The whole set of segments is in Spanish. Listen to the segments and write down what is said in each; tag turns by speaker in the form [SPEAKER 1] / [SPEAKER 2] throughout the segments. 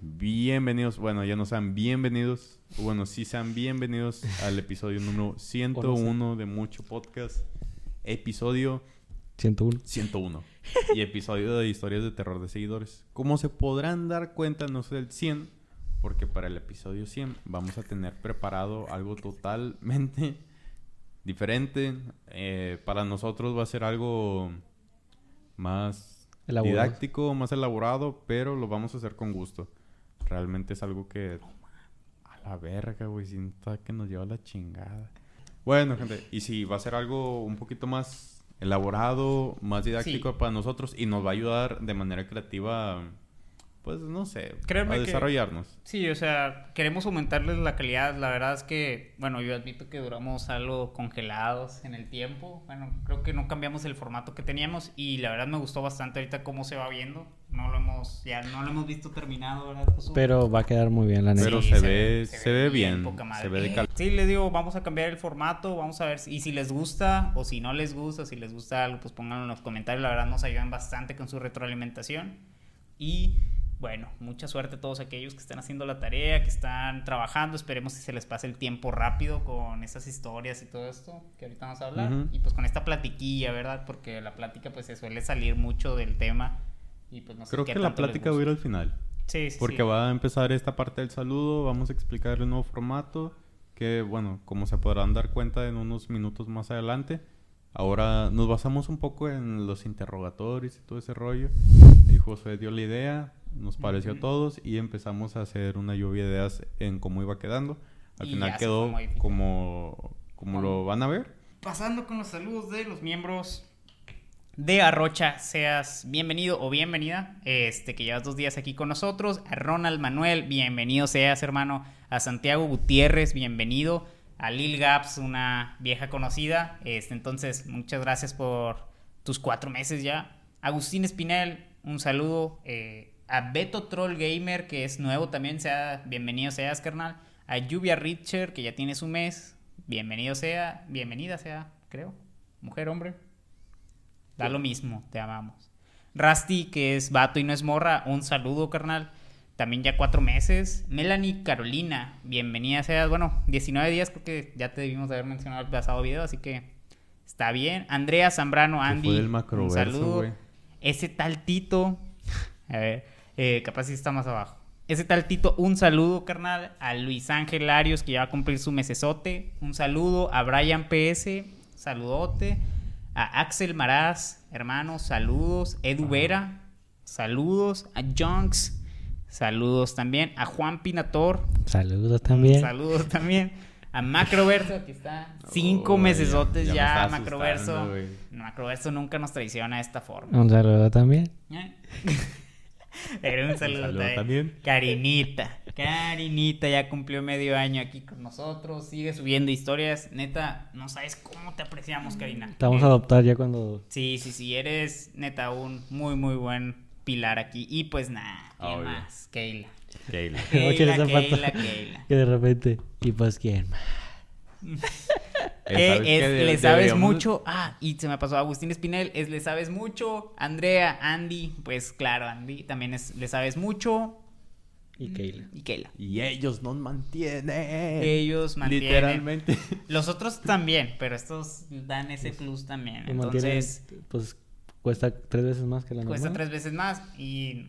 [SPEAKER 1] Bienvenidos, bueno, ya no sean bienvenidos, bueno, sí sean bienvenidos al episodio número 101 de Mucho Podcast. Episodio
[SPEAKER 2] 101.
[SPEAKER 1] 101. Y episodio de historias de terror de seguidores. Como se podrán dar cuenta, no es el 100, porque para el episodio 100 vamos a tener preparado algo totalmente diferente. Eh, para nosotros va a ser algo más
[SPEAKER 2] Elaborado.
[SPEAKER 1] didáctico, más elaborado, pero lo vamos a hacer con gusto. Realmente es algo que... A la verga, güey, siento que nos lleva a la chingada. Bueno, gente, y si va a ser algo un poquito más elaborado, más didáctico
[SPEAKER 3] Sí.
[SPEAKER 1] para nosotros y nos va a ayudar de manera creativa, pues no sé,
[SPEAKER 3] Créeme
[SPEAKER 1] a
[SPEAKER 3] que-
[SPEAKER 1] desarrollarnos.
[SPEAKER 3] Sí, o sea, queremos aumentarles la calidad. La verdad es que, bueno, yo admito que duramos algo congelados en el tiempo. Bueno, creo que no cambiamos el formato que teníamos y la verdad me gustó bastante ahorita cómo se va viendo. No lo hemos, ya no lo hemos visto terminado, ¿verdad?
[SPEAKER 2] Pero va a quedar muy bien, la neta.
[SPEAKER 1] Pero
[SPEAKER 3] Sí,
[SPEAKER 1] se ve- se ve bien,
[SPEAKER 3] poca madre.
[SPEAKER 1] se ve de cal-
[SPEAKER 3] Sí, les digo, vamos a cambiar el formato, vamos a ver si, y si les gusta o si no les gusta, si les gusta algo, pues pónganlo en los comentarios, la verdad nos ayudan bastante con su retroalimentación. Y bueno, mucha suerte a todos aquellos que están haciendo la tarea, que están trabajando, esperemos que se les pase el tiempo rápido con esas historias y todo esto que ahorita vamos a hablar. Y pues con esta platiquilla, ¿verdad? Porque la plática pues se suele salir mucho del tema. Y pues no sé
[SPEAKER 1] Creo
[SPEAKER 3] qué
[SPEAKER 1] que la plática va a ir al final.
[SPEAKER 3] Sí, sí,
[SPEAKER 1] Porque
[SPEAKER 3] sí.
[SPEAKER 1] va a empezar esta parte del saludo, vamos a explicar el nuevo formato, que bueno, como se podrán dar cuenta en unos minutos más adelante, ahora nos basamos un poco en los interrogatorios y todo ese rollo. Y José dio la idea, nos pareció a todos y empezamos a hacer una lluvia de ideas en cómo iba quedando. Al
[SPEAKER 3] Y
[SPEAKER 1] final quedó
[SPEAKER 3] modificando.
[SPEAKER 1] como, como lo van a ver.
[SPEAKER 3] Pasando con los saludos de los miembros de Arrocha, seas bienvenido o bienvenida, este que llevas dos días aquí con nosotros, a Ronald Manuel, bienvenido seas hermano, a Santiago Gutiérrez, bienvenido, a Lil Gaps, una vieja conocida, este entonces muchas gracias por tus cuatro meses ya, Agustín Espinel, un saludo, eh, a Beto Troll Gamer, que es nuevo también, sea bienvenido seas carnal, a Lluvia Richer, que ya tiene su mes, bienvenido sea, bienvenida sea, creo, mujer, hombre. Da lo mismo, te amamos. Rusty, que es vato y no es morra, un saludo, carnal. También ya cuatro meses. Melanie Carolina, bienvenida seas. Bueno, 19 días, creo que ya te debimos de haber mencionado el pasado video, así que está bien. Andrea Zambrano, Andy, un saludo. Ese tal Tito, a ver, eh, capaz si está más abajo. Ese tal Tito, un saludo, carnal. A Luis Ángel Arios, que ya va a cumplir su mesesote. Un saludo. A Brian PS, saludote. A Axel Maraz, hermano, saludos. Edu Vera, saludos. A Junks, saludos también. A Juan Pinator,
[SPEAKER 2] Saludos también.
[SPEAKER 3] saludos también. A Macroverso, aquí está. Cinco mesesotes
[SPEAKER 1] ya-
[SPEAKER 3] ya,
[SPEAKER 1] ya me
[SPEAKER 3] Macroverso. Macroverso nunca nos traiciona de esta forma.
[SPEAKER 2] Un saludo también.
[SPEAKER 3] ¿Eh? Era un saludo,
[SPEAKER 1] saludo
[SPEAKER 3] también. Carinita. Carinita ya cumplió medio año aquí con nosotros. Sigue subiendo historias. Neta, no sabes cómo te apreciamos, Karina.
[SPEAKER 2] Te vamos
[SPEAKER 3] Eh,
[SPEAKER 2] a adoptar ya cuando...
[SPEAKER 3] Sí, sí, sí. Eres neta un muy, muy buen pilar aquí. Y pues nada, ¿quién
[SPEAKER 1] Obvio.
[SPEAKER 3] más? Keila.
[SPEAKER 1] Keila.
[SPEAKER 3] Keila. Keila, Keila.
[SPEAKER 2] Que de repente... Y pues quién más.
[SPEAKER 3] Eh.
[SPEAKER 1] De-
[SPEAKER 3] le sabes
[SPEAKER 1] deberíamos-
[SPEAKER 3] mucho. Ah, y se me pasó Agustín Espinel, es le sabes mucho. Andrea, Andy, pues claro, Andy también es le sabes mucho.
[SPEAKER 2] Y Keila.
[SPEAKER 3] Y Keila.
[SPEAKER 1] Y ellos nos mantienen.
[SPEAKER 3] Ellos mantienen.
[SPEAKER 1] Literalmente.
[SPEAKER 3] Los otros también, pero estos dan ese plus también.
[SPEAKER 2] Y
[SPEAKER 3] Entonces,
[SPEAKER 2] Pues cuesta tres veces más que la
[SPEAKER 3] cuesta
[SPEAKER 2] normal.
[SPEAKER 3] tres veces más y.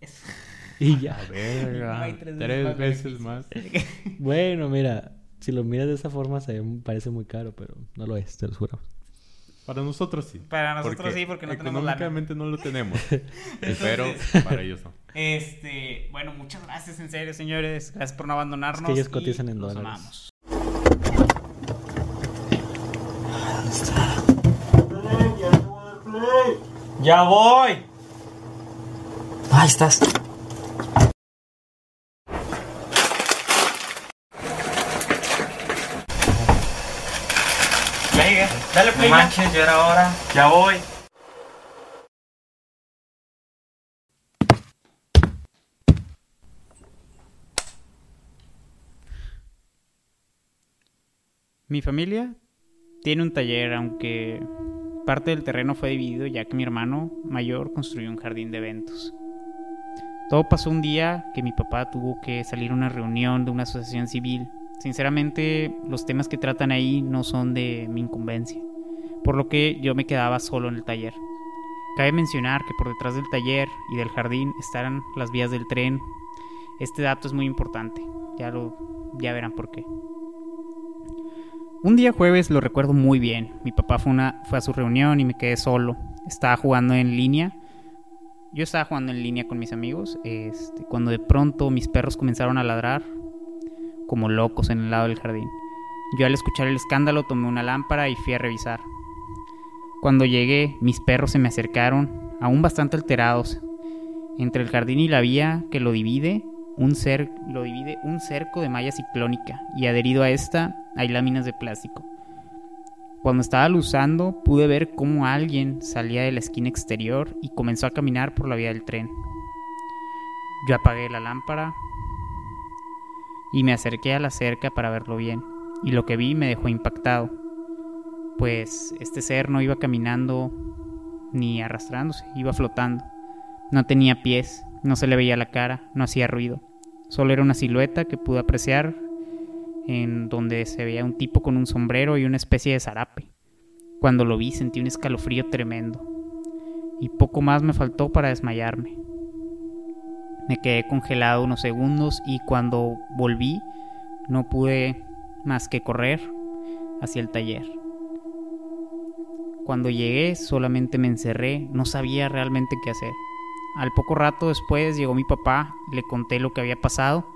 [SPEAKER 3] es-
[SPEAKER 2] Y ya.
[SPEAKER 1] Verga,
[SPEAKER 3] No hay tres
[SPEAKER 1] tres,
[SPEAKER 3] veces
[SPEAKER 1] veces,
[SPEAKER 3] más.
[SPEAKER 2] Bueno, mira. Si lo miras de esa forma se ve- parece muy caro, pero no lo es, te lo juro.
[SPEAKER 1] Para nosotros sí.
[SPEAKER 3] Para nosotros sí, porque no tenemos lana.
[SPEAKER 1] Económicamente no lo tenemos. pero para ellos no.
[SPEAKER 3] Este, bueno, muchas gracias, en serio, señores. Gracias por no abandonarnos.
[SPEAKER 2] Es que ellos
[SPEAKER 3] y
[SPEAKER 2] cotizan en dólares.
[SPEAKER 3] amamos.
[SPEAKER 4] ¡Ya voy! Ahí estás.
[SPEAKER 3] Ya llegué. Dale
[SPEAKER 4] No
[SPEAKER 3] play.
[SPEAKER 4] era hora. Ya voy.
[SPEAKER 3] Mi familia tiene un taller, aunque parte del terreno fue dividido ya que mi hermano mayor construyó un jardín de eventos. Todo pasó un día que mi papá tuvo que salir a una reunión de una asociación civil. Sinceramente, los temas que tratan ahí no son de mi incumbencia, por lo que yo me quedaba solo en el taller. Cabe mencionar que por detrás del taller y del jardín estarán las vías del tren. Este dato es muy importante, ya lo ya verán por qué. Un día jueves lo recuerdo muy bien. Mi papá fue, a su reunión y me quedé solo. Estaba jugando en línea. Yo estaba jugando en línea con mis amigos. Este, cuando de pronto mis perros comenzaron a ladrar como locos en el lado del jardín. Yo al escuchar el escándalo tomé una lámpara y fui a revisar. Cuando llegué, mis perros se me acercaron, aún bastante alterados. Entre el jardín y la vía que lo divide, un lo divide un cerco de malla ciclónica y adherido a esta hay láminas de plástico. Cuando estaba luzando pude ver cómo alguien salía de la esquina exterior y comenzó a caminar por la vía del tren. Yo apagué la lámpara y me acerqué a la cerca para verlo bien, y lo que vi me dejó impactado, pues este ser no iba caminando ni arrastrándose, iba flotando. No tenía pies, no se le veía la cara, no hacía ruido. Solo era una silueta que pude apreciar en donde se veía un tipo con un sombrero y una especie de zarape. Cuando lo vi sentí un escalofrío tremendo y poco más me faltó para desmayarme. Me quedé congelado unos segundos y cuando volví no pude más que correr hacia el taller. Cuando llegué solamente me encerré, no sabía realmente qué hacer. Al poco rato después llegó mi papá, le conté lo que había pasado,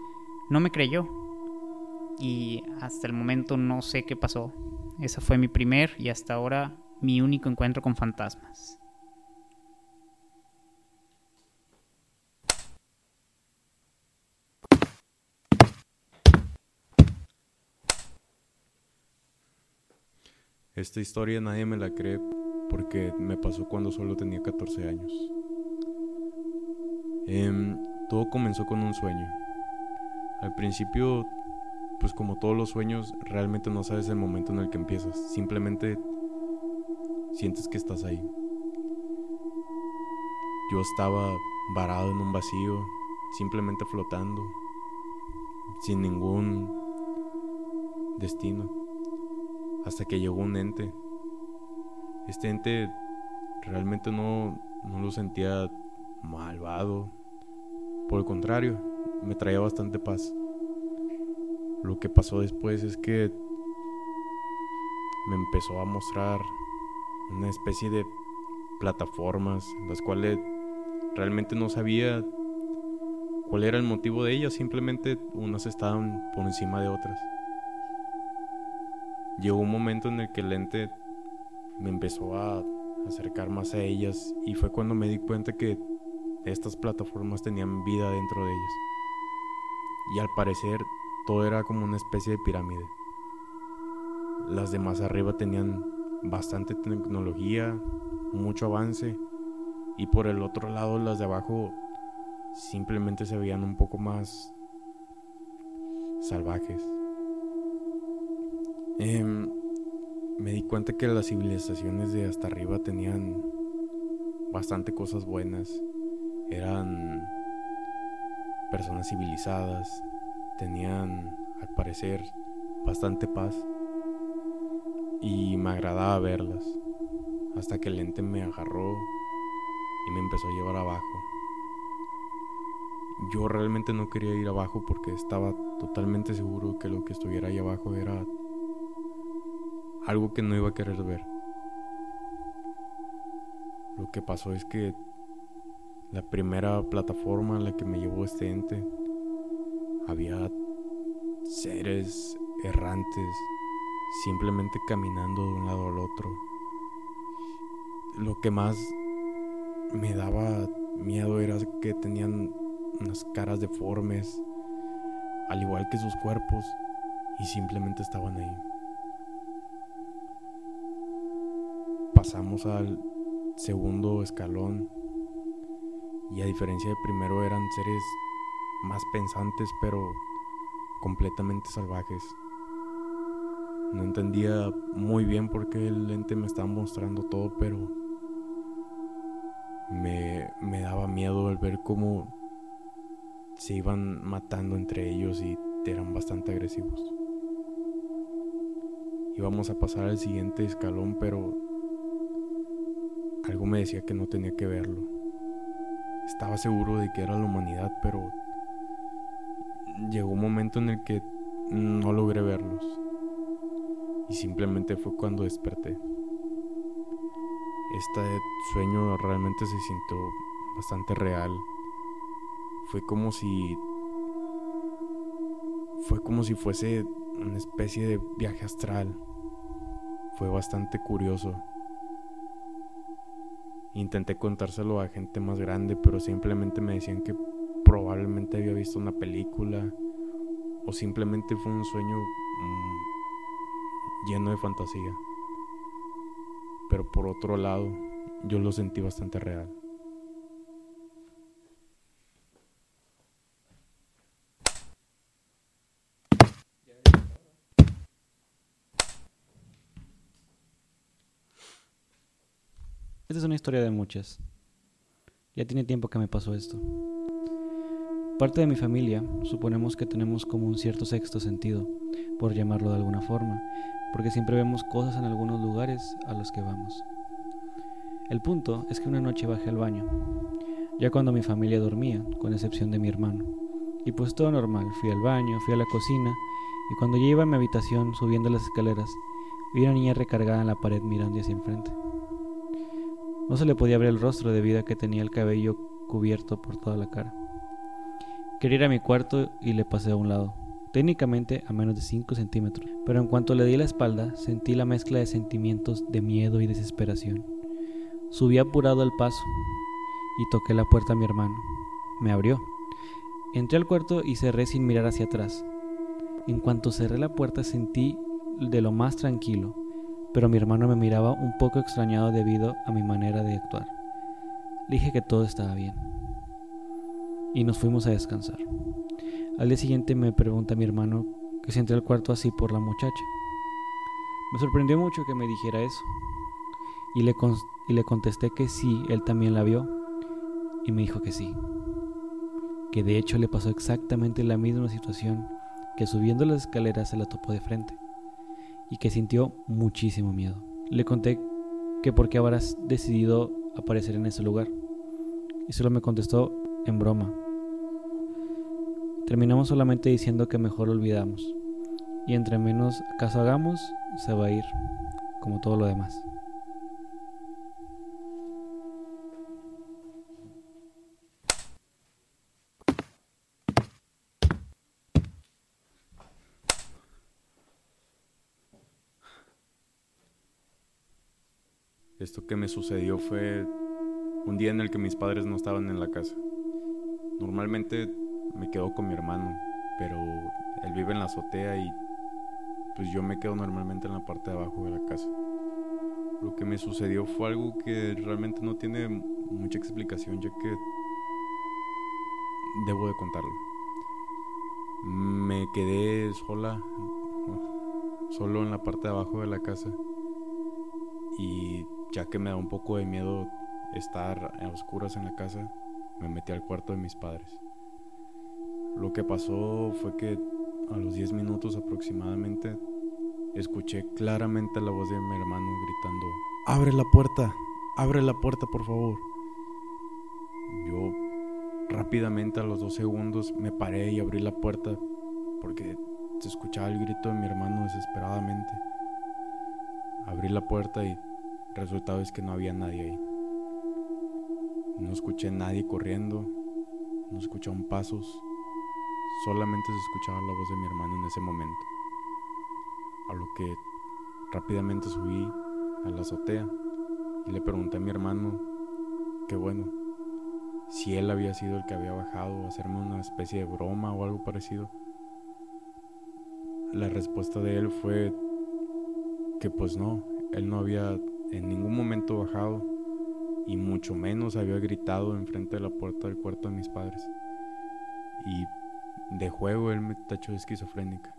[SPEAKER 3] no me creyó y hasta el momento no sé qué pasó. Ese fue mi primer y hasta ahora mi único encuentro con fantasmas.
[SPEAKER 1] Esta historia nadie me la cree porque me pasó cuando solo tenía 14 años. Em, todo comenzó con un sueño. Al principio, pues como todos los sueños, realmente no sabes el momento en el que empiezas. Simplemente sientes que estás ahí. Yo estaba varado en un vacío, simplemente flotando, sin ningún destino, hasta que llegó un ente. Este ente realmente no, no lo sentía malvado. Por el contrario, me traía bastante paz. Lo que pasó después es que me empezó a mostrar una especie de plataformas, las cuales realmente no sabía cuál era el motivo de ellas, simplemente unas estaban por encima de otras. Llegó un momento en el que el ente me empezó a acercar más a ellas y fue cuando me di cuenta que estas plataformas tenían vida dentro de ellas. Y al parecer todo era como una especie de pirámide. Las de más arriba tenían bastante tecnología, mucho avance, y por el otro lado las de abajo simplemente se veían un poco más salvajes. Em, me di cuenta que las civilizaciones de hasta arriba tenían bastante cosas buenas eran personas civilizadas, tenían al parecer bastante paz y me agradaba verlas hasta que el ente me agarró y me empezó a llevar abajo. Yo realmente no quería ir abajo porque estaba totalmente seguro que lo que estuviera ahí abajo era algo que no iba a querer ver. Lo que pasó es que la primera plataforma en la que me llevó este ente, había seres errantes simplemente caminando de un lado al otro. Lo que más me daba miedo era que tenían unas caras deformes, al igual que sus cuerpos, y simplemente estaban ahí. Pasamos al segundo escalón y a diferencia de primero eran seres más pensantes pero completamente salvajes. No entendía muy bien por qué el ente me estaba mostrando todo, pero me, me daba miedo al ver cómo se iban matando entre ellos y eran bastante agresivos. Íbamos a pasar al siguiente escalón, pero algo me decía que no tenía que verlo. Estaba seguro de que era la humanidad, pero llegó un momento en el que no logré verlos. Y simplemente fue cuando desperté. Este sueño realmente se sintió bastante real. Fue como si fue como si fuese una especie de viaje astral. Fue bastante curioso. Intenté contárselo a gente más grande, pero simplemente me decían que probablemente había visto una película o simplemente fue un sueño mm, lleno de fantasía. Pero por otro lado, yo lo sentí bastante real.
[SPEAKER 2] Esta es una historia de muchas. Ya tiene tiempo que me pasó esto. Parte de mi familia suponemos que tenemos como un cierto sexto sentido, por llamarlo de alguna forma, porque siempre vemos cosas en algunos lugares a los que vamos. El punto es que una noche bajé al baño, ya cuando mi familia dormía, con excepción de mi hermano. Y pues todo normal, fui al baño, fui a la cocina, y cuando ya iba a mi habitación subiendo las escaleras, vi una niña recargada en la pared mirando hacia enfrente. No se le podía ver el rostro debido a que tenía el cabello cubierto por toda la cara. Quería ir a mi cuarto y le pasé a un lado, técnicamente a menos de 5 centímetros, pero en cuanto le di la espalda sentí la mezcla de sentimientos de miedo y desesperación. Subí apurado el paso y toqué la puerta a mi hermano. Me abrió. Entré al cuarto y cerré sin mirar hacia atrás. En cuanto cerré la puerta sentí de lo más tranquilo, pero mi hermano me miraba un poco extrañado debido a mi manera de actuar. Le dije que todo estaba bien. Y nos fuimos a descansar. Al día siguiente me pregunta mi hermano que si entré al cuarto así por la muchacha. Me sorprendió mucho que me dijera eso. Y le, y le contesté que sí, él también la vio. Y me dijo que sí. Que de hecho le pasó exactamente la misma situación, que subiendo las escaleras se la topó de frente y que sintió muchísimo miedo. Le conté que por qué habrás decidido aparecer en ese lugar. Y solo me contestó en broma. Terminamos solamente diciendo que mejor olvidamos. Y entre menos caso hagamos, se va a ir, como todo lo demás.
[SPEAKER 1] Esto que me sucedió fue un día en el que mis padres no estaban en la casa. Normalmente me quedo con mi hermano, pero él vive en la azotea y pues yo me quedo normalmente en la parte de abajo de la casa. Lo que me sucedió fue algo que realmente no tiene mucha explicación, ya que debo de contarlo. Me quedé sola, solo en la parte de abajo de la casa y ya que me da un poco de miedo estar a oscuras en la casa, me metí al cuarto de mis padres. Lo que pasó fue que a los 10 minutos aproximadamente escuché claramente la voz de mi hermano gritando, abre la puerta, abre la puerta por favor. Yo rápidamente a los dos segundos me paré y abrí la puerta porque se escuchaba el grito de mi hermano desesperadamente. Abrí la puerta y el resultado es que no había nadie ahí. No escuché nadie corriendo, no escuchaban pasos, solamente se escuchaba la voz de mi hermano en ese momento. A lo que rápidamente subí a la azotea y le pregunté a mi hermano que bueno, si él había sido el que había bajado a hacerme una especie de broma o algo parecido. La respuesta de él fue que pues no, él no había en ningún momento bajado y mucho menos había gritado enfrente de la puerta del cuarto de mis padres. Y de juego él me tachó de esquizofrénica.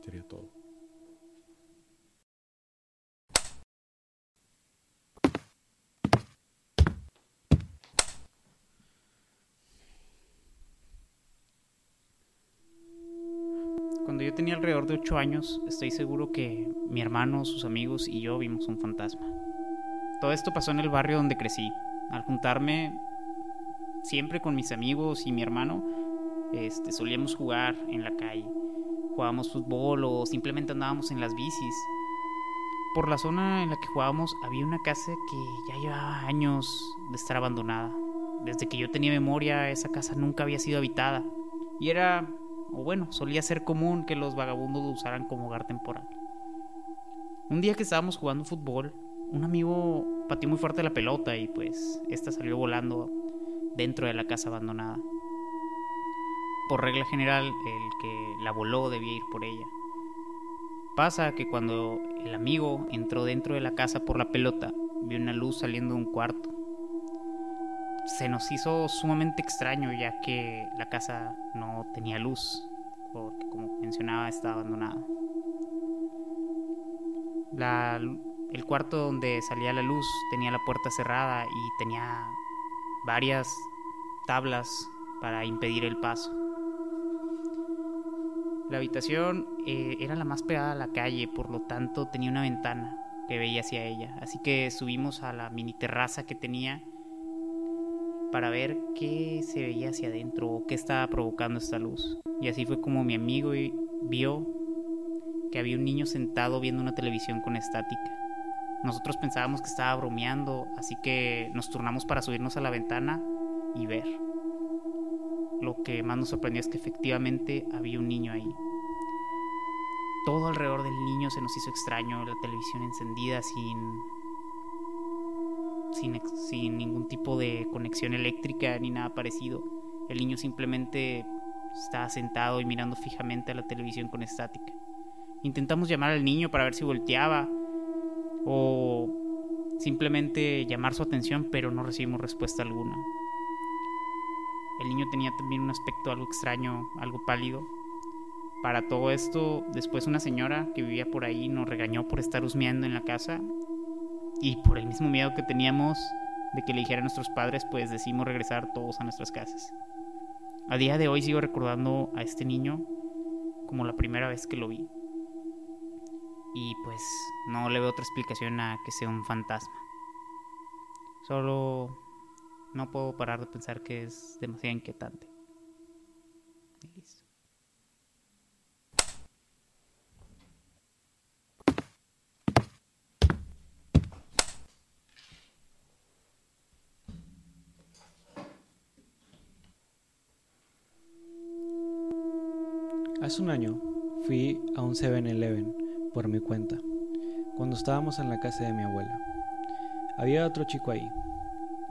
[SPEAKER 1] Sería todo.
[SPEAKER 3] Yo tenía alrededor de 8 años, estoy seguro que mi hermano, sus amigos y yo vimos un fantasma. Todo esto pasó en el barrio donde crecí. Al juntarme siempre con mis amigos y mi hermano, este, solíamos jugar en la calle. Jugábamos fútbol o simplemente andábamos en las bicis. Por la zona en la que jugábamos había una casa que ya llevaba años de estar abandonada. Desde que yo tenía memoria, esa casa nunca había sido habitada. Y era, o bueno, solía ser común que los vagabundos lo usaran como hogar temporal. Un día que estábamos jugando fútbol, un amigo pateó muy fuerte la pelota y pues esta salió volando dentro de la casa abandonada. Por regla general, el que la voló debía ir por ella. Pasa que cuando el amigo entró dentro de la casa por la pelota, vio una luz saliendo de un cuarto. Se nos hizo sumamente extraño ya que la casa no tenía luz, porque como mencionaba estaba abandonada. El cuarto donde salía la luz tenía la puerta cerrada y tenía varias tablas para impedir el paso. La habitación eh, era la más pegada a la calle, por lo tanto tenía una ventana que veía hacia ella. Así que subimos a la mini terraza que tenía para ver qué se veía hacia adentro o qué estaba provocando esta luz. Y así fue como mi amigo vio que había un niño sentado viendo una televisión con estática. Nosotros pensábamos que estaba bromeando, así que nos turnamos para subirnos a la ventana y ver. Lo que más nos sorprendió es que efectivamente había un niño ahí. Todo alrededor del niño se nos hizo extraño, la televisión encendida sin, sin, ningún tipo de conexión eléctrica ni nada parecido. El niño simplemente estaba sentado y mirando fijamente a la televisión con estática. Intentamos llamar al niño para ver si volteaba o simplemente llamar su atención, pero no recibimos respuesta alguna. El niño tenía también un aspecto algo extraño, algo pálido. Para todo esto, después una señora que vivía por ahí nos regañó por estar husmeando en la casa y por el mismo miedo que teníamos de que le dijera a nuestros padres, pues decidimos regresar todos a nuestras casas. A día de hoy sigo recordando a este niño como la primera vez que lo vi. Y pues no le veo otra explicación a que sea un fantasma. Solo no puedo parar de pensar que es demasiado inquietante.
[SPEAKER 2] Hace un año fui a un 7-Eleven por mi cuenta, cuando estábamos en la casa de mi abuela. Había otro chico ahí,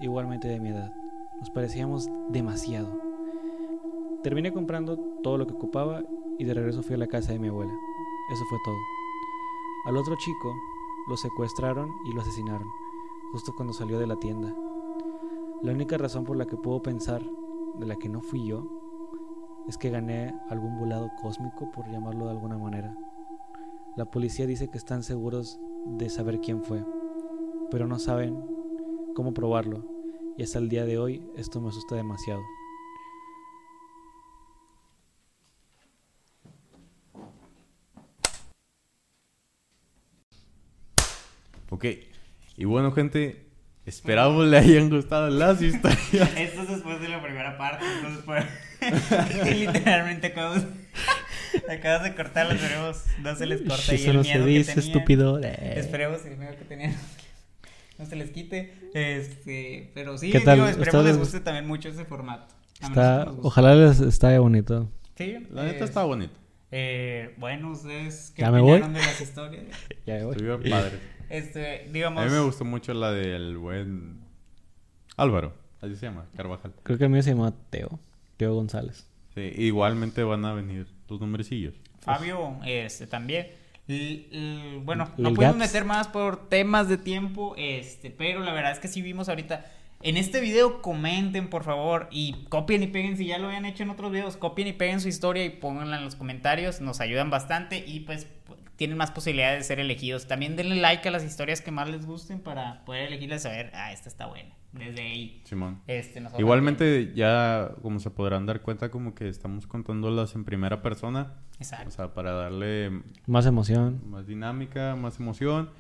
[SPEAKER 2] igualmente de mi edad. Nos parecíamos demasiado. Terminé comprando todo lo que ocupaba y de regreso fui a la casa de mi abuela. Eso fue todo. Al otro chico lo secuestraron y lo asesinaron, justo cuando salió de la tienda. La única razón por la que puedo pensar de la que no fui yo es que gané algún volado cósmico, por llamarlo de alguna manera. La policía dice que están seguros de saber quién fue, pero no saben cómo probarlo, y hasta el día de hoy esto me asusta demasiado.
[SPEAKER 1] Ok, y bueno gente, esperamos le hayan gustado las historias.
[SPEAKER 3] Esto es después de la primera parte, entonces fue... literalmente acabamos... Acabas de cortar los veremos, no se les corta y el miedo que tenían.
[SPEAKER 2] estúpido.
[SPEAKER 3] Esperemos el miedo que tenían no se les quite. Este, pero sí,
[SPEAKER 2] ¿Qué tal?
[SPEAKER 3] digo, esperemos les
[SPEAKER 2] ¿Ustedes-
[SPEAKER 3] guste también mucho ese formato. A
[SPEAKER 2] Está, ojalá les esté bonito.
[SPEAKER 3] Sí,
[SPEAKER 1] La neta
[SPEAKER 3] eh,
[SPEAKER 1] estaba bonito.
[SPEAKER 3] eh, bueno, ustedes qué
[SPEAKER 2] ¿Ya me
[SPEAKER 3] opinaron de las historias.
[SPEAKER 2] Ya voy.
[SPEAKER 1] Estuvieron padres.
[SPEAKER 3] Este,
[SPEAKER 1] A
[SPEAKER 3] digamos.
[SPEAKER 1] mí me gustó mucho la del buen Álvaro, así se llama, Carvajal.
[SPEAKER 2] Creo que el mío se llama Teo. Teo González.
[SPEAKER 1] Sí, igualmente van a venir tus nombrecillos.
[SPEAKER 3] Fabio, este también. L- l- bueno, no pudimos meter más por temas de tiempo, este, pero la verdad es que sí vimos ahorita. En este video comenten, por favor, y copien y peguen, si ya lo habían hecho en otros videos, copien y peguen su historia y pónganla en los comentarios, nos ayudan bastante y pues tienen más posibilidades de ser elegidos. También denle like a las historias que más les gusten para poder elegirles a ver, ah, esta está buena. Desde ahí.
[SPEAKER 1] Simón.
[SPEAKER 3] Este,
[SPEAKER 1] Igualmente, ya como se podrán dar cuenta, como que estamos contándolas en primera persona.
[SPEAKER 3] Exacto.
[SPEAKER 1] O sea, para darle
[SPEAKER 2] Más emoción.
[SPEAKER 1] más dinámica, más emoción.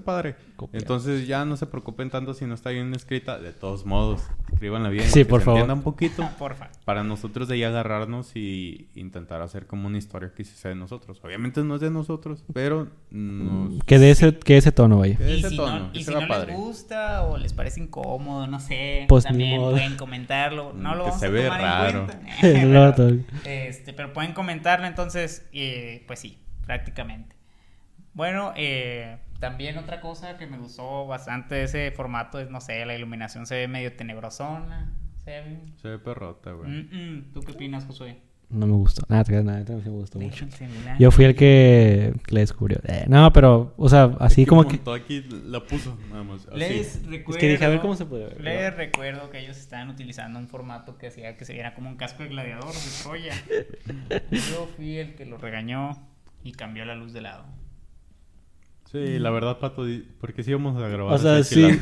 [SPEAKER 1] Padre. Entonces ya no se preocupen tanto si no está bien escrita. De todos modos, escríbanla bien.
[SPEAKER 2] Sí,
[SPEAKER 1] que
[SPEAKER 2] por
[SPEAKER 1] se
[SPEAKER 2] favor.
[SPEAKER 1] entienda un poquito.
[SPEAKER 3] Porfa.
[SPEAKER 1] Para nosotros de ahí agarrarnos y intentar hacer como una historia que sea de nosotros. Obviamente no es de nosotros, pero nos...
[SPEAKER 2] Que de ese, que ese tono vaya.
[SPEAKER 1] que de ese
[SPEAKER 3] si
[SPEAKER 1] tono,
[SPEAKER 3] no,
[SPEAKER 1] que
[SPEAKER 3] y si no
[SPEAKER 1] padre.
[SPEAKER 3] les gusta o les parece incómodo, no sé,
[SPEAKER 2] Pues
[SPEAKER 3] también pueden comentarlo. No
[SPEAKER 1] Mm,
[SPEAKER 3] lo
[SPEAKER 1] que
[SPEAKER 3] vamos
[SPEAKER 1] se
[SPEAKER 3] a
[SPEAKER 1] ve
[SPEAKER 3] tomar
[SPEAKER 1] raro.
[SPEAKER 3] en cuenta.
[SPEAKER 2] No,
[SPEAKER 3] pero, este, pero pueden comentarlo entonces, eh, pues sí, prácticamente. Bueno, eh, también otra cosa que me gustó bastante de ese formato es, no sé, la iluminación se ve medio tenebrosona. Se ve...
[SPEAKER 1] Se ve perrota, güey.
[SPEAKER 3] Mm, mm. ¿Tú qué opinas, Josué?
[SPEAKER 2] No me gustó. Nada, nada, nada, me gustó mucho. Yo fui el que, que le descubrió. Eh, no, pero, o sea, así como que...
[SPEAKER 1] Aquí la puso, nada más. así.
[SPEAKER 3] Les recuerdo.
[SPEAKER 2] Es que dije, a ver cómo se puede ver.
[SPEAKER 3] Les recuerdo que ellos estaban utilizando un formato que hacía que se viera como un casco de gladiador de Troya. Yo fui el que lo regañó y cambió la luz de lado.
[SPEAKER 1] Sí, la verdad, Pato, di- porque sí íbamos a grabar.
[SPEAKER 2] O sea, sí.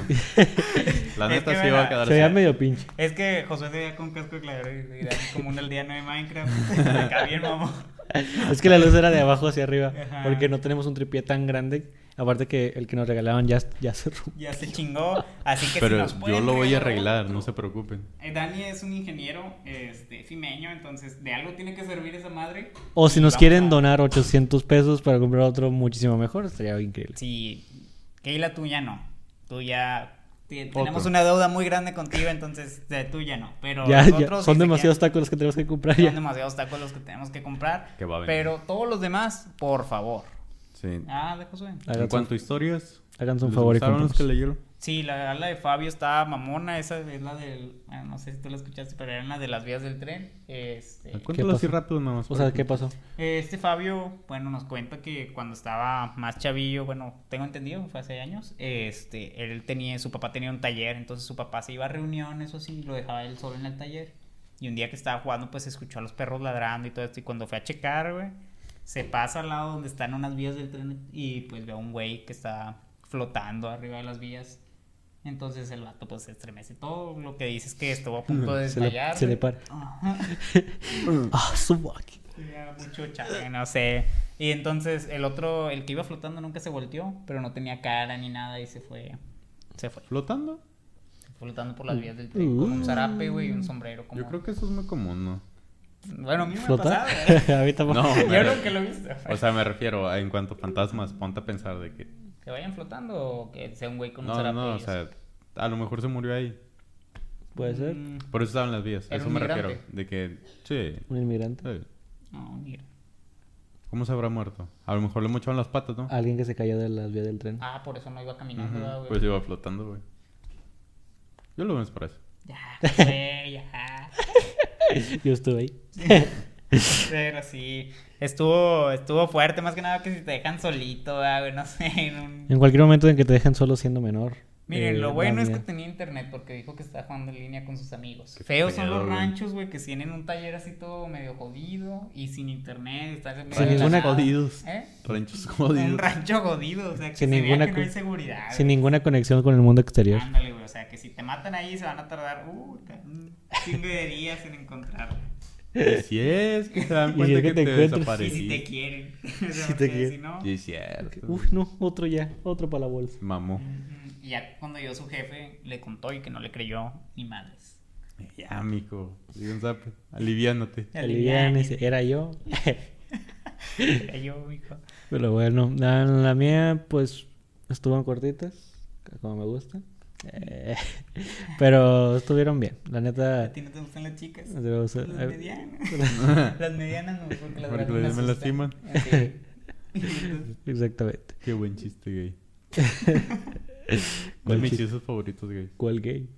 [SPEAKER 1] La
[SPEAKER 3] Es
[SPEAKER 1] neta
[SPEAKER 3] que
[SPEAKER 1] sí iba a quedar
[SPEAKER 2] Se veía medio pinche.
[SPEAKER 3] Es que Josué se veía con casco de gladiador y era como un aldeano de Minecraft. Acá bien, mamón.
[SPEAKER 2] Es que la luz era de abajo hacia arriba.
[SPEAKER 3] Ajá.
[SPEAKER 2] Porque no tenemos un tripié tan grande. Aparte que el que nos regalaban ya, ya se rompió.
[SPEAKER 3] Ya se chingó. Así que si
[SPEAKER 1] Pero
[SPEAKER 3] nos
[SPEAKER 1] yo lo voy a arreglar,
[SPEAKER 3] otro.
[SPEAKER 1] no se preocupen.
[SPEAKER 3] Eh, Dani es un ingeniero este, fimeño, entonces de algo tiene que servir esa madre.
[SPEAKER 2] O si nos quieren
[SPEAKER 3] a-
[SPEAKER 2] donar 800 pesos para comprar otro muchísimo mejor, estaría increíble.
[SPEAKER 3] Sí, Keila, tú ya no. Tú ya. te- Tenemos
[SPEAKER 1] Otro.
[SPEAKER 3] una deuda muy grande contigo, entonces de tú ya no. Pero
[SPEAKER 2] Ya, ya,
[SPEAKER 3] nosotros,
[SPEAKER 2] son
[SPEAKER 3] si
[SPEAKER 2] demasiados
[SPEAKER 3] quieren-
[SPEAKER 2] tacos los que tenemos que comprar
[SPEAKER 3] Son
[SPEAKER 2] ya.
[SPEAKER 3] demasiados tacos los que tenemos que comprar.
[SPEAKER 1] Que va a venir.
[SPEAKER 3] Pero todos los demás, por favor.
[SPEAKER 1] Sí.
[SPEAKER 3] Ah, de Josué.
[SPEAKER 1] En cuanto a historias,
[SPEAKER 2] háganse un
[SPEAKER 1] ¿les
[SPEAKER 2] favor y
[SPEAKER 1] los que
[SPEAKER 2] cómprenos.
[SPEAKER 1] leyeron?
[SPEAKER 3] Sí, la, la de Fabio está mamona. Esa es la del. bueno, no sé si tú la escuchaste, pero era la de las vías del tren. Este.
[SPEAKER 1] Cuéntalo así rápido nada más.
[SPEAKER 2] O sea, ¿qué
[SPEAKER 1] que-
[SPEAKER 2] pasó?
[SPEAKER 3] Este Fabio, bueno, nos cuenta que cuando estaba más chavillo, bueno, tengo entendido, fue hace años, este, él tenía, su papá tenía un taller, entonces su papá se iba a reuniones o así, lo dejaba él solo en el taller. Y un día que estaba jugando, pues escuchó a los perros ladrando y todo esto, y cuando fue a checar, güey, se pasa al lado donde están unas vías del tren y pues ve a un güey que está flotando arriba de las vías. Entonces el vato pues se estremece todo, lo que dice es que estuvo a punto de
[SPEAKER 2] Se le,
[SPEAKER 3] desmayar.
[SPEAKER 2] se le para. Ah, su fucking-
[SPEAKER 3] Tenía mucho chale, no sé. Y entonces el otro, el que iba flotando nunca se volteó, pero no tenía cara ni nada y se fue. Se fue.
[SPEAKER 1] ¿Flotando?
[SPEAKER 3] Flotando por las vías del tren con un zarape, güey, y un sombrero. Como...
[SPEAKER 1] Yo creo que eso es muy común, ¿no?
[SPEAKER 3] Bueno, a mí me ha pasado. ¿eh?
[SPEAKER 2] A mí tampoco.
[SPEAKER 1] No,
[SPEAKER 3] Yo
[SPEAKER 1] me-
[SPEAKER 3] nunca lo he visto.
[SPEAKER 1] O sea, me refiero a en cuanto a fantasmas, ponte a pensar de que...
[SPEAKER 3] que vayan flotando o que sea un güey con un
[SPEAKER 1] No, no, o sea, a lo mejor se murió ahí.
[SPEAKER 2] Puede ser.
[SPEAKER 3] Mm,
[SPEAKER 1] Por eso estaban las vías. A eso me refiero. De que, sí.
[SPEAKER 2] Un inmigrante.
[SPEAKER 1] sí.
[SPEAKER 3] no, mira.
[SPEAKER 1] ¿Cómo se habrá muerto? A lo mejor le mochaban las patas, ¿no?
[SPEAKER 2] Alguien que se cayó de las vías del tren.
[SPEAKER 3] Ah, por eso no iba caminando,
[SPEAKER 1] Ujú,
[SPEAKER 3] ¿verdad, güey.
[SPEAKER 1] Pues iba flotando, güey. Yo lo veo por eso.
[SPEAKER 3] Ya, güey, ya.
[SPEAKER 2] Yo estuve ahí.
[SPEAKER 3] Pero sí, estuvo, estuvo fuerte, más que nada que si te dejan solito, ¿verdad, güey, no sé. en un-
[SPEAKER 2] En cualquier momento en que te dejen solo siendo menor.
[SPEAKER 3] Miren,
[SPEAKER 2] eh,
[SPEAKER 3] lo bueno es que tenía internet porque dijo que estaba jugando en línea con sus amigos.
[SPEAKER 1] Qué
[SPEAKER 3] Feos son los ranchos, güey, que tienen un taller así todo medio jodido y sin internet. Está
[SPEAKER 2] Sin ninguna-.
[SPEAKER 1] Jodidos.
[SPEAKER 3] ¿Eh?
[SPEAKER 1] Ranchos
[SPEAKER 3] Un rancho jodido, o sea, que
[SPEAKER 2] Sin
[SPEAKER 3] se
[SPEAKER 2] ninguna
[SPEAKER 3] que no
[SPEAKER 2] co-
[SPEAKER 3] hay seguridad.
[SPEAKER 2] Sin
[SPEAKER 3] güey.
[SPEAKER 2] ninguna conexión con el mundo exterior.
[SPEAKER 3] Ándale, güey, o sea, que si te matan ahí se van a tardar uh, chingo de días en encontrarte.
[SPEAKER 1] Y si es que se dan
[SPEAKER 2] Y
[SPEAKER 1] cuenta
[SPEAKER 2] es
[SPEAKER 1] que,
[SPEAKER 2] que te
[SPEAKER 1] te,
[SPEAKER 2] encuentras.
[SPEAKER 3] Y
[SPEAKER 1] desaparecí.
[SPEAKER 3] si te quieren. O sea,
[SPEAKER 2] Si te quieren.
[SPEAKER 3] Si no,
[SPEAKER 1] Sí, es cierto.
[SPEAKER 2] Uf, no, otro ya. Otro para la bolsa.
[SPEAKER 1] Mamó.
[SPEAKER 3] Y ya cuando yo su jefe le contó y que no le creyó ni madres.
[SPEAKER 1] Ya, zape. Aliviánate.
[SPEAKER 2] Aliviánese. Era yo.
[SPEAKER 3] Era yo, mijo.
[SPEAKER 2] Pero bueno, la, la mía, pues, estuvo en cortitas, como me gusta. Eh, pero estuvieron bien. La
[SPEAKER 3] ¿A
[SPEAKER 2] neta,
[SPEAKER 3] ti no te gustan las chicas? Las
[SPEAKER 2] eh,
[SPEAKER 3] medianas. las medianas no, porque las
[SPEAKER 1] Porque me lastiman.
[SPEAKER 2] Exactamente.
[SPEAKER 1] Qué buen chiste, gay.
[SPEAKER 2] ¿Cuál
[SPEAKER 1] De mis
[SPEAKER 2] chiste?
[SPEAKER 1] chistes favoritos, gay.
[SPEAKER 2] ¿Cuál gay?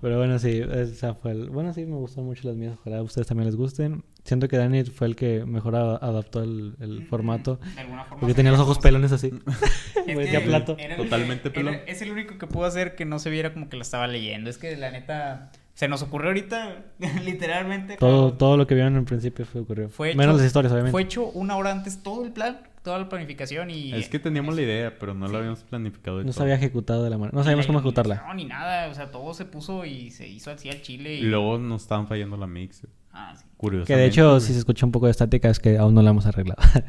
[SPEAKER 2] Pero bueno, sí, esa fue el... Bueno, sí, me gustan mucho las mías. Ojalá a ustedes también les gusten. Siento que Dani fue el que mejor a- adaptó el, el formato.
[SPEAKER 3] De alguna forma
[SPEAKER 2] Porque tenía los ojos pelones así.
[SPEAKER 3] Es que
[SPEAKER 2] plato.
[SPEAKER 1] Totalmente
[SPEAKER 3] era-
[SPEAKER 1] pelón.
[SPEAKER 3] es el único que pudo hacer que no se viera como que lo estaba leyendo. Es que la neta, Se nos ocurrió ahorita, literalmente.
[SPEAKER 2] Todo,
[SPEAKER 3] como-
[SPEAKER 2] todo lo que vieron en principio fue ocurrió.
[SPEAKER 3] Fue hecho-
[SPEAKER 2] Menos las historias, obviamente.
[SPEAKER 3] Fue hecho una hora antes todo el plan, toda la planificación y...
[SPEAKER 1] Es que teníamos la idea, pero no la habíamos planificado de
[SPEAKER 2] No
[SPEAKER 1] todo.
[SPEAKER 2] se había ejecutado de la manera. No sabíamos cómo ejecutarla.
[SPEAKER 3] iluminación Ni nada, o sea, todo se puso y se hizo así al chile. Y,
[SPEAKER 1] Y luego nos estaban fallando la mix.
[SPEAKER 3] Ah, sí.
[SPEAKER 1] Curiosamente.
[SPEAKER 2] Que de hecho,
[SPEAKER 1] güey.
[SPEAKER 2] si se escucha un poco de estática, es que aún no la hemos arreglado.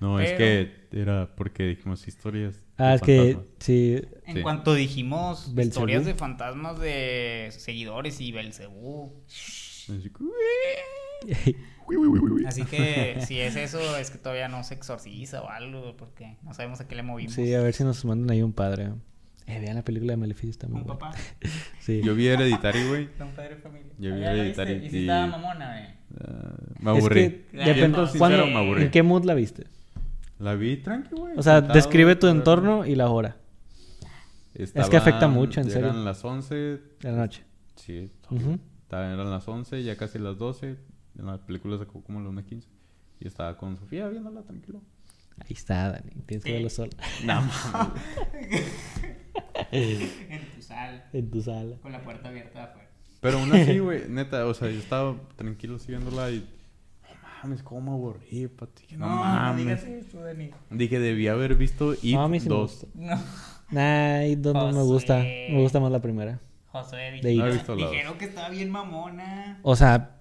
[SPEAKER 1] No, es que era porque dijimos historias. de
[SPEAKER 2] ah, es que sí.
[SPEAKER 3] En
[SPEAKER 1] Sí.
[SPEAKER 3] cuanto dijimos historias de fantasmas de seguidores y Belcebú.
[SPEAKER 1] Así que,
[SPEAKER 3] Así que si es eso, es que todavía no se exorciza o algo, porque no sabemos a qué le movimos.
[SPEAKER 2] Sí, a ver si nos mandan ahí un padre. Eh, vean la película de Maleficio, está muy buena.
[SPEAKER 3] papá.
[SPEAKER 2] Sí.
[SPEAKER 1] Yo vi Hereditary, güey.
[SPEAKER 3] Padre familia.
[SPEAKER 1] Yo vi
[SPEAKER 3] Ah, ¿ya la
[SPEAKER 1] Hereditary?
[SPEAKER 3] Y
[SPEAKER 1] y-
[SPEAKER 3] estaba mamona, güey.
[SPEAKER 1] Ah, me aburrí.
[SPEAKER 2] Es que depende-
[SPEAKER 3] no,
[SPEAKER 1] sincero,
[SPEAKER 2] ¿cuándo-
[SPEAKER 1] me aburrí.
[SPEAKER 2] ¿En qué mood la viste?
[SPEAKER 1] La vi tranqui, güey.
[SPEAKER 2] O sea,
[SPEAKER 1] sentado,
[SPEAKER 2] describe tu entorno y la hora
[SPEAKER 1] Estaban-
[SPEAKER 2] que afecta mucho, en serio.
[SPEAKER 1] Eran las 11.
[SPEAKER 2] de la noche.
[SPEAKER 1] Sí,
[SPEAKER 2] Ujú.
[SPEAKER 1] Estaban- eran las 11, ya casi las 12. La película sacó como la 1.15. Y estaba con Sofía viéndola tranquilo.
[SPEAKER 2] Ahí está, Dani. Tienes que verlo solo.
[SPEAKER 1] No.
[SPEAKER 3] En tu sal,
[SPEAKER 2] en tu sala.
[SPEAKER 3] con la puerta abierta de afuera.
[SPEAKER 1] Pero aún así, güey, neta, o sea, yo estaba tranquilo siguiéndola y. No mames, cómo me aburrí, Pati. No,
[SPEAKER 3] No, no
[SPEAKER 1] mames.
[SPEAKER 3] digas eso, Dani.
[SPEAKER 1] Dije, debí haber visto It
[SPEAKER 2] No, a mí sí me
[SPEAKER 1] 2.
[SPEAKER 2] gustó.
[SPEAKER 3] No.
[SPEAKER 2] Nah, y no, no me gusta. Me gusta más la primera.
[SPEAKER 3] Josué,
[SPEAKER 2] De
[SPEAKER 1] No he visto la dos.
[SPEAKER 3] dijeron que estaba bien mamona.
[SPEAKER 2] O sea,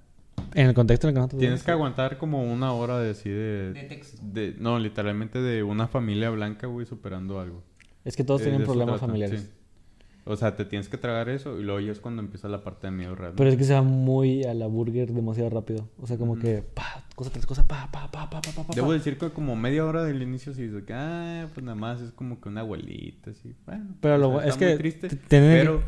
[SPEAKER 2] en el contexto en el que nosotros
[SPEAKER 1] Tienes que aguantar como una hora de así de.
[SPEAKER 3] De texto.
[SPEAKER 1] de- no, literalmente de una familia blanca, güey, superando algo.
[SPEAKER 2] Es que todos
[SPEAKER 1] Eh,
[SPEAKER 2] tienen problemas familiares.
[SPEAKER 1] sí. O sea, te tienes que tragar eso y luego ya es cuando empieza la parte de miedo real.
[SPEAKER 2] Pero es que se va muy a la burger demasiado rápido. O sea, como que, pa, cosa tras cosa, pa, pa, pa, pa, pa, pa, pa.
[SPEAKER 1] Debo decir que como media hora del inicio sí dice que, ah, pues nada más es como que una abuelita, así. Bueno,
[SPEAKER 2] Pero lo
[SPEAKER 1] sea,
[SPEAKER 2] es que
[SPEAKER 1] triste, pero...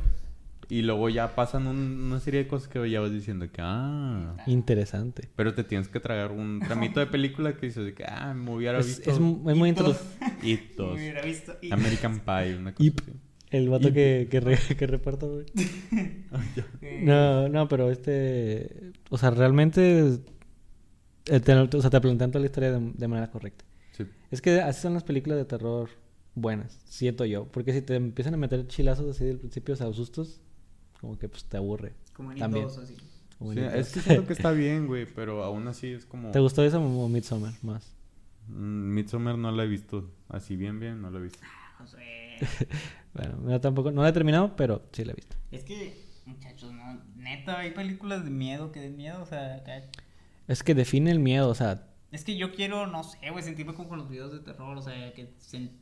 [SPEAKER 1] Y luego ya pasan un- una serie de cosas que ya vas diciendo que, ah...
[SPEAKER 2] Interesante.
[SPEAKER 1] Pero te tienes que tragar un tramito de película que dices que, ah, me hubiera
[SPEAKER 2] Es,
[SPEAKER 1] visto...
[SPEAKER 2] es, mu- es muy introductivo.
[SPEAKER 1] It 2,
[SPEAKER 3] Me hubiera visto. y-
[SPEAKER 1] American Pie, una cosa
[SPEAKER 2] Ip.
[SPEAKER 1] así.
[SPEAKER 2] El vato que, que, re- que reparto, güey.
[SPEAKER 3] Eh,
[SPEAKER 2] No, no, pero este... O sea, realmente... te, o sea, te plantean toda la historia de, de manera correcta.
[SPEAKER 1] Sí.
[SPEAKER 2] Es que así son las películas de terror buenas, siento yo. Porque si te empiezan a meter chilazos así del principio, o sea, sustos, como que pues te aburre.
[SPEAKER 3] Como en
[SPEAKER 2] También.
[SPEAKER 3] Así.
[SPEAKER 2] Como
[SPEAKER 1] Sí,
[SPEAKER 2] en
[SPEAKER 1] es que siento que está bien, güey, pero aún así es como...
[SPEAKER 2] ¿Te gustó esa o Midsommar más?
[SPEAKER 1] Mm, Midsommar no la he visto así bien, bien, no la he visto.
[SPEAKER 3] Josué.
[SPEAKER 2] Bueno, yo tampoco, no la he terminado, pero sí la he visto.
[SPEAKER 3] Es que, muchachos, no, neta, hay películas de miedo que den miedo, o sea, acá-
[SPEAKER 2] Es que define el miedo, o sea,
[SPEAKER 3] Es que yo quiero, no sé, güey, sentirme como con los videos de terror, o sea, que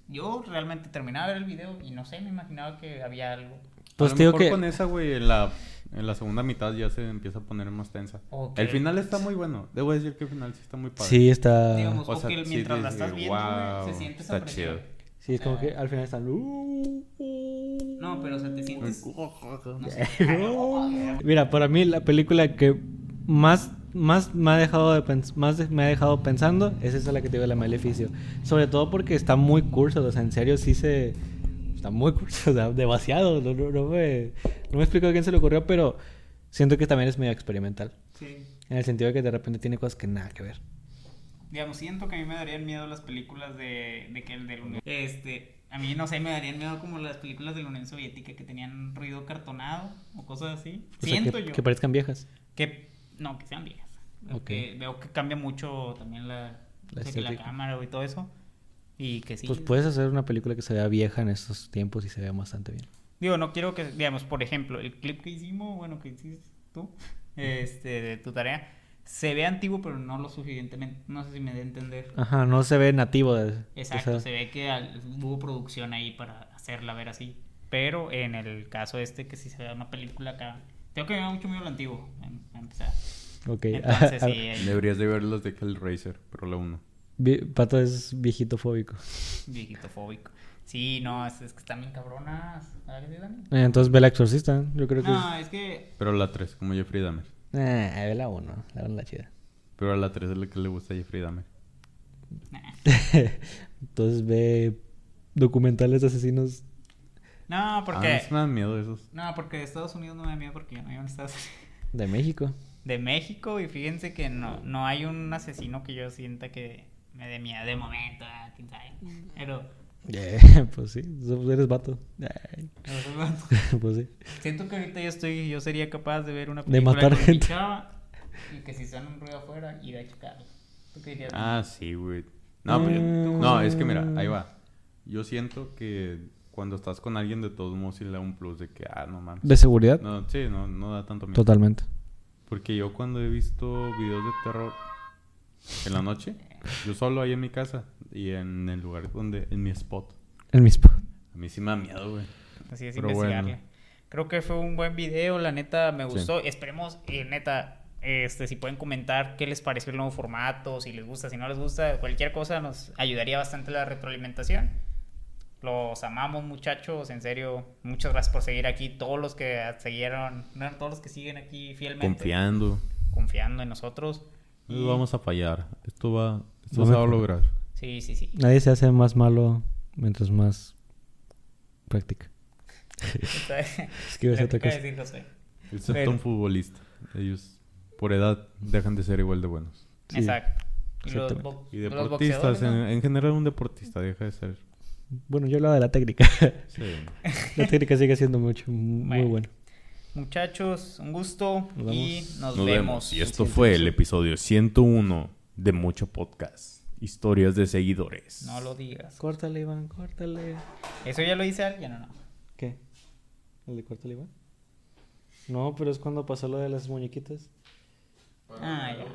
[SPEAKER 3] yo realmente terminaba de ver el video y no sé, me imaginaba que había algo.
[SPEAKER 2] Pues
[SPEAKER 1] a lo
[SPEAKER 2] te digo
[SPEAKER 1] mejor
[SPEAKER 2] que...
[SPEAKER 1] con esa, güey, en la, en la segunda mitad ya se empieza a poner más tensa.
[SPEAKER 3] Ok.
[SPEAKER 1] El final está muy bueno. Debo decir que el final sí está muy padre.
[SPEAKER 2] Sí, está...
[SPEAKER 3] Digamos,
[SPEAKER 1] o sea,
[SPEAKER 3] que
[SPEAKER 1] sí
[SPEAKER 3] mientras la estás viendo, güey,
[SPEAKER 1] "Wow,
[SPEAKER 3] se siente
[SPEAKER 1] está
[SPEAKER 3] presión.
[SPEAKER 1] chido".
[SPEAKER 2] Sí, es como
[SPEAKER 3] Ah.
[SPEAKER 2] que al final están... "Uh,
[SPEAKER 3] No, pero o sea, te sientes... No sé.
[SPEAKER 2] Mira, para mí la película que más, más me ha dejado de pens- más de- me ha dejado pensando es esa la que te digo, la Maleficio. Sobre todo porque está muy curso, o sea, en serio sí se está muy curso, o sea, demasiado. No, no- no me, no me explico a quién se le ocurrió, pero siento que también es medio experimental.
[SPEAKER 3] Sí.
[SPEAKER 2] En el sentido de que de repente tiene cosas que nada que ver.
[SPEAKER 3] Digamos, siento que a mí me darían miedo las películas de, de que el de la Unión... Este, a mí, no sé, me darían miedo como las películas de la Unión Soviética que tenían ruido cartonado o cosas así.
[SPEAKER 2] O sea,
[SPEAKER 3] siento
[SPEAKER 2] que,
[SPEAKER 3] yo.
[SPEAKER 2] que parezcan viejas.
[SPEAKER 3] Que, no, que sean viejas.
[SPEAKER 2] Ok.
[SPEAKER 3] Que veo que cambia mucho también la,
[SPEAKER 2] La
[SPEAKER 3] o sea, que la
[SPEAKER 2] estética.
[SPEAKER 3] cámara y todo eso. Y que sí.
[SPEAKER 2] Pues puedes hacer una película que se vea vieja en estos tiempos y se vea bastante bien.
[SPEAKER 3] Digo, no quiero que, digamos, por ejemplo, el clip que hicimos, bueno, que hiciste tú, este, de tu tarea, se ve antiguo, pero no lo suficientemente. No sé si me dé a entender.
[SPEAKER 2] Ajá, no se ve nativo de...
[SPEAKER 3] Exacto, se ve que al- hubo producción ahí para hacerla ver así. Pero en el caso este, que si se ve una película acá, tengo que ver mucho miedo al antiguo, a empezar.
[SPEAKER 2] Ok.
[SPEAKER 3] Entonces, sí, ahí-
[SPEAKER 1] Deberías de ver los de Hellraiser, pero la 1.
[SPEAKER 2] Pato es viejito fóbico.
[SPEAKER 3] viejito fóbico. Sí, no, es, es que están bien cabronas.
[SPEAKER 2] Eh, Entonces ve la exorcista. Yo creo que
[SPEAKER 3] No, es que.
[SPEAKER 1] Pero la 3, como Jeffrey Dahmer.
[SPEAKER 2] Eh, ve la 1. La 1 la chida.
[SPEAKER 1] Pero a la 3 es la que le gusta a Jeffrey Dahmer.
[SPEAKER 3] nah.
[SPEAKER 2] Entonces ve documentales de asesinos.
[SPEAKER 3] No,
[SPEAKER 1] Ah,
[SPEAKER 3] porque.
[SPEAKER 1] sí me dan miedo esos.
[SPEAKER 3] No, porque de Estados Unidos no me da miedo porque yo no vivo en Estados Unidos.
[SPEAKER 2] De México.
[SPEAKER 3] De México, y fíjense que no, no hay un asesino que yo sienta que me dé miedo de momento, ah, quién sabe. Pero
[SPEAKER 2] Yeah, pues sí, eres vato. Ay, pues sí.
[SPEAKER 3] Siento que ahorita yo estoy, yo sería capaz de ver una
[SPEAKER 2] De
[SPEAKER 3] película
[SPEAKER 2] matar
[SPEAKER 3] con mi
[SPEAKER 2] gente.
[SPEAKER 3] chava y que si están un ruido afuera, ir a checarlo. ¿Tú qué dirías?
[SPEAKER 1] Ah, sí, güey. No, pero yo-
[SPEAKER 2] Mm.
[SPEAKER 1] no, es que mira, ahí va. Yo siento que cuando estás con alguien de todos modos sí le da un plus de que, ah, no mames.
[SPEAKER 2] ¿De seguridad?
[SPEAKER 1] No, sí, no, no da tanto miedo.
[SPEAKER 2] Totalmente.
[SPEAKER 1] Porque yo cuando he visto videos de terror en la noche, yo solo ahí en mi casa y en el lugar donde, en mi spot.
[SPEAKER 2] En mis... pa-
[SPEAKER 1] A mí sí me da miedo, güey.
[SPEAKER 3] Así es,
[SPEAKER 1] Pero
[SPEAKER 3] investigarle.
[SPEAKER 1] bueno.
[SPEAKER 3] Creo que fue un buen video, la neta me
[SPEAKER 1] Sí.
[SPEAKER 3] gustó. Esperemos, eh, neta, este, si pueden comentar qué les pareció el nuevo formato, si les gusta, si no les gusta, cualquier cosa nos ayudaría bastante la retroalimentación. Los amamos, muchachos, en serio. Muchas gracias por seguir aquí. Todos los que siguieron, no, todos los que siguen aquí fielmente,
[SPEAKER 1] Confiando.
[SPEAKER 3] confiando en nosotros.
[SPEAKER 1] No vamos a fallar. Esto va, esto se va a lograr.
[SPEAKER 3] Sí, sí, sí.
[SPEAKER 2] Nadie se hace más malo mientras más practica. Es que iba a decir otra.
[SPEAKER 1] Excepto
[SPEAKER 3] Pero-
[SPEAKER 1] un futbolista. Ellos, por edad, dejan de ser igual de buenos.
[SPEAKER 2] Sí,
[SPEAKER 3] Exacto. Y los,
[SPEAKER 1] Y
[SPEAKER 3] los
[SPEAKER 1] deportistas,
[SPEAKER 3] boxeadores,
[SPEAKER 1] en,
[SPEAKER 3] ¿no?
[SPEAKER 1] en general un deportista deja de ser.
[SPEAKER 2] Bueno, yo hablaba de la técnica.
[SPEAKER 1] Sí.
[SPEAKER 2] la técnica sigue siendo mucho, muy
[SPEAKER 3] Bueno.
[SPEAKER 2] buena.
[SPEAKER 3] Muchachos, un gusto
[SPEAKER 2] Nos
[SPEAKER 3] y nos,
[SPEAKER 1] Nos
[SPEAKER 3] vemos.
[SPEAKER 1] vemos. Y esto fue el episodio 101 de Mucho Podcast. Historias de seguidores.
[SPEAKER 3] No lo digas.
[SPEAKER 2] Córtale, Iván, córtale.
[SPEAKER 3] ¿Eso ya lo dice alguien o no?
[SPEAKER 2] ¿Qué? ¿El de córtale, Iván? No, pero es cuando pasó lo de las muñequitas.
[SPEAKER 3] Ah, ya.